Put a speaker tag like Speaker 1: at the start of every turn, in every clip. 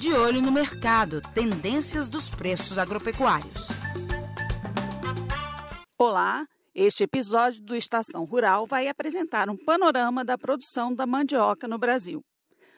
Speaker 1: De olho no mercado, tendências dos preços agropecuários.
Speaker 2: Olá, este episódio do Estação Rural vai apresentar um panorama da produção da mandioca no Brasil.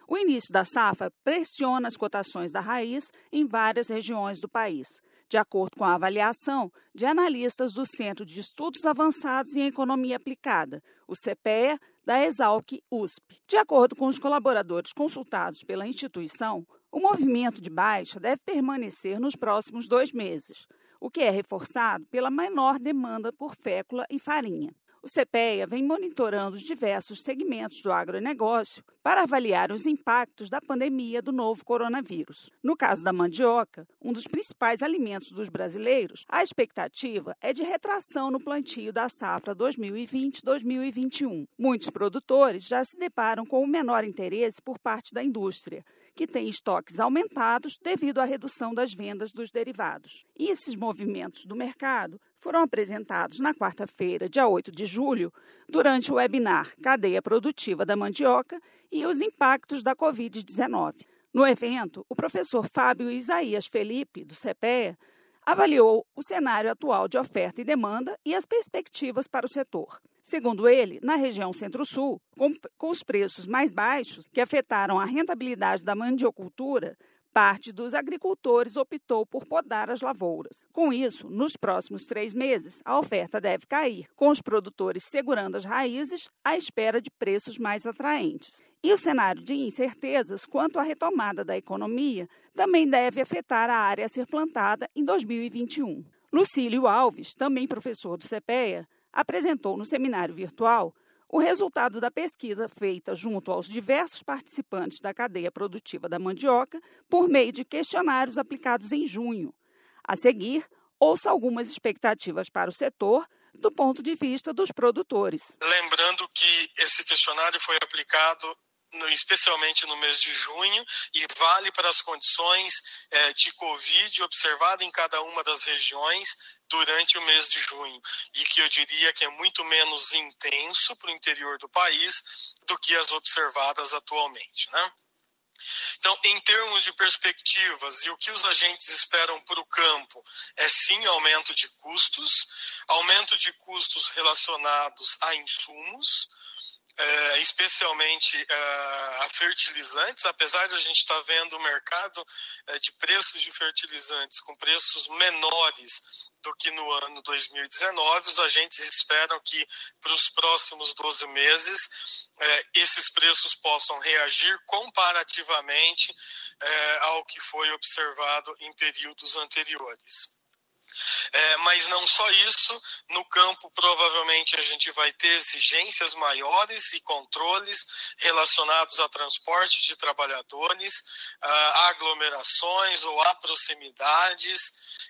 Speaker 2: O início da safra pressiona as cotações da raiz em várias regiões do país, de acordo com a avaliação de analistas do Centro de Estudos Avançados em Economia Aplicada, o CPEA, da Exalc USP. De acordo com os colaboradores consultados pela instituição, o movimento de baixa deve permanecer nos próximos dois meses, o que é reforçado pela menor demanda por fécula e farinha. O CPEA vem monitorando os diversos segmentos do agronegócio para avaliar os impactos da pandemia do novo coronavírus. No caso da mandioca, um dos principais alimentos dos brasileiros, a expectativa é de retração no plantio da safra 2020-2021. Muitos produtores já se deparam com o menor interesse por parte da indústria, que tem estoques aumentados devido à redução das vendas dos derivados. E esses movimentos do mercado foram apresentados na quarta-feira, dia 8 de julho, durante o webinar Cadeia Produtiva da Mandioca e os impactos da Covid-19. No evento, o professor Fábio Isaías Felipe, do CPEA, avaliou o cenário atual de oferta e demanda e as perspectivas para o setor. Segundo ele, na região Centro-Sul, com, com os preços mais baixos que afetaram a rentabilidade da mandiocultura, parte dos agricultores optou por podar as lavouras. Com isso, nos próximos três meses, a oferta deve cair, com os produtores segurando as raízes à espera de preços mais atraentes. E o cenário de incertezas quanto à retomada da economia também deve afetar a área a ser plantada em 2021. Lucílio Alves, também professor do CPEA, apresentou no seminário virtual o resultado da pesquisa feita junto aos diversos participantes da cadeia produtiva da mandioca por meio de questionários aplicados em junho. A seguir, ouça algumas expectativas para o setor do ponto de vista dos produtores.
Speaker 3: Lembrando que esse questionário foi aplicado especialmente no mês de junho, e vale para as condições é, de Covid observada em cada uma das regiões durante o mês de junho, e que eu diria que é muito menos intenso para o interior do país do que as observadas atualmente. Né? Então, em termos de perspectivas, e o que os agentes esperam para o campo é sim aumento de custos, aumento de custos relacionados a insumos, é, especialmente é, a fertilizantes, apesar de a gente estar tá vendo o mercado é, de preços de fertilizantes com preços menores do que no ano 2019, os agentes esperam que para os próximos 12 meses é, esses preços possam reagir comparativamente é, ao que foi observado em períodos anteriores. É, mas não só isso, no campo provavelmente a gente vai ter exigências maiores e controles relacionados a transporte de trabalhadores, a aglomerações ou a proximidades,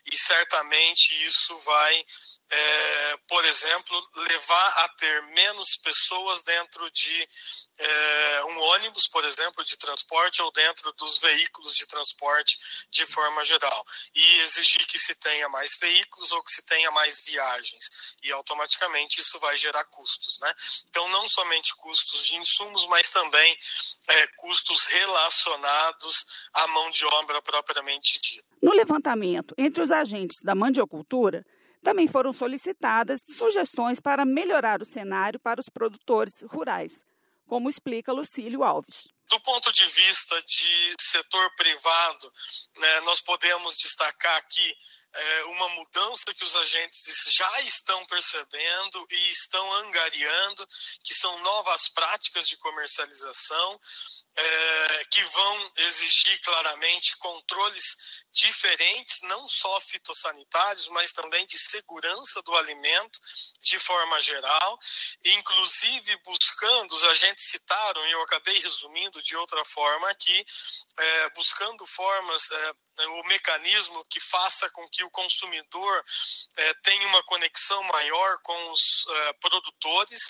Speaker 3: e certamente isso vai é, por exemplo, levar a ter menos pessoas dentro de é, um ônibus, por exemplo, de transporte ou dentro dos veículos de transporte de forma geral. E exigir que se tenha mais veículos ou que se tenha mais viagens. E automaticamente isso vai gerar custos. Né? Então, não somente custos de insumos, mas também é, custos relacionados à mão de obra propriamente dita.
Speaker 2: No levantamento entre os agentes da mandiocultura, também foram solicitadas sugestões para melhorar o cenário para os produtores rurais, como explica Lucílio Alves.
Speaker 3: Do ponto de vista de setor privado, né, nós podemos destacar aqui é, uma mudança que os agentes já estão percebendo e estão angariando, que são novas práticas de comercialização, é, que vão exigir claramente controles diferentes, não só fitossanitários, mas também de segurança do alimento de forma geral, inclusive buscando, os agentes citaram, e eu acabei resumindo de outra forma aqui, é, buscando formas, é, o mecanismo que faça com que o consumidor é, tenha uma conexão maior com os é, produtores,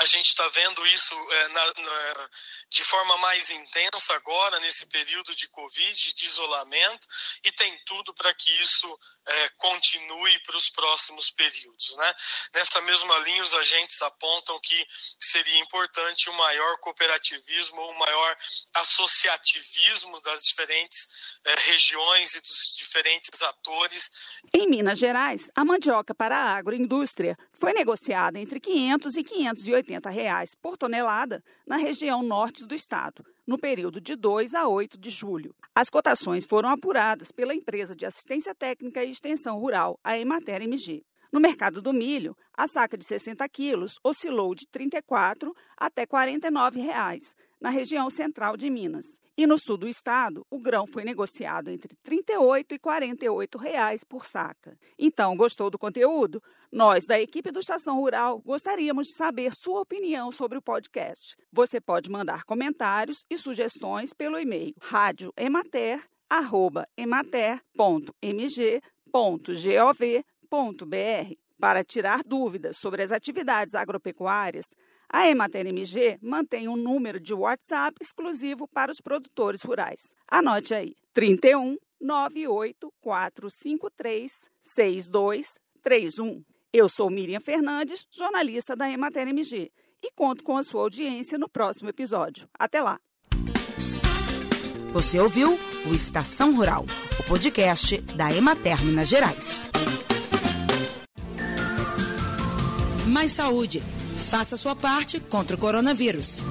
Speaker 3: A gente está vendo isso é, na, na, de forma mais intensa agora, nesse período de Covid, de isolamento, e tem tudo para que isso é, continue para os próximos períodos. Né? Nessa mesma linha, os agentes apontam que seria importante o um maior cooperativismo, o um maior associativismo das diferentes é, regiões e dos diferentes atores.
Speaker 2: Em Minas Gerais, a mandioca para a agroindústria foi negociada entre 500 e 580 reais por tonelada na região norte do estado, no período de 2 a 8 de julho. As cotações foram apuradas pela empresa de assistência técnica e extensão rural, a Emater MG. No mercado do milho, a saca de 60 quilos oscilou de R$ 34 até 49 reais, na região central de Minas. E no sul do estado, o grão foi negociado entre R$ 38 e 48 reais por saca. Então, gostou do conteúdo? Nós, da equipe do Estação Rural, gostaríamos de saber sua opinião sobre o podcast. Você pode mandar comentários e sugestões pelo e-mail radioemater.emater.mg.gov para tirar dúvidas sobre as atividades agropecuárias, a Emater MG mantém um número de WhatsApp exclusivo para os produtores rurais. Anote aí: 31 98 453 6231. Eu sou Miriam Fernandes, jornalista da Emater MG, e conto com a sua audiência no próximo episódio. Até lá!
Speaker 1: Você ouviu o Estação Rural, o podcast da Emater Minas Gerais. Mais saúde. Faça sua parte contra o coronavírus.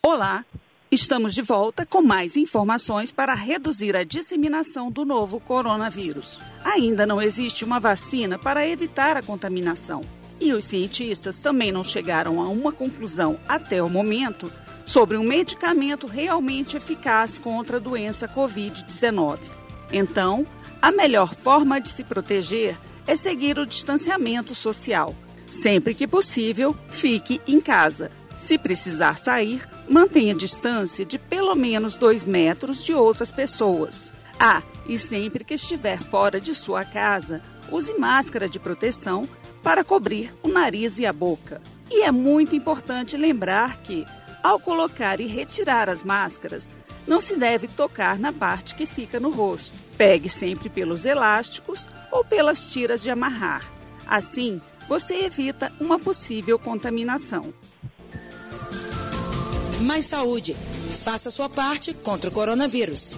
Speaker 2: Olá, estamos de volta com mais informações para reduzir a disseminação do novo coronavírus. Ainda não existe uma vacina para evitar a contaminação. E os cientistas também não chegaram a uma conclusão até o momento sobre um medicamento realmente eficaz contra a doença Covid-19. Então, a melhor forma de se proteger é seguir o distanciamento social. Sempre que possível, fique em casa. Se precisar sair, mantenha distância de pelo menos dois metros de outras pessoas. Ah, e sempre que estiver fora de sua casa, use máscara de proteção para cobrir o nariz e a boca. E é muito importante lembrar que, ao colocar e retirar as máscaras, não se deve tocar na parte que fica no rosto. Pegue sempre pelos elásticos ou pelas tiras de amarrar. Assim, você evita uma possível contaminação.
Speaker 1: Mais saúde. Faça sua parte contra o coronavírus.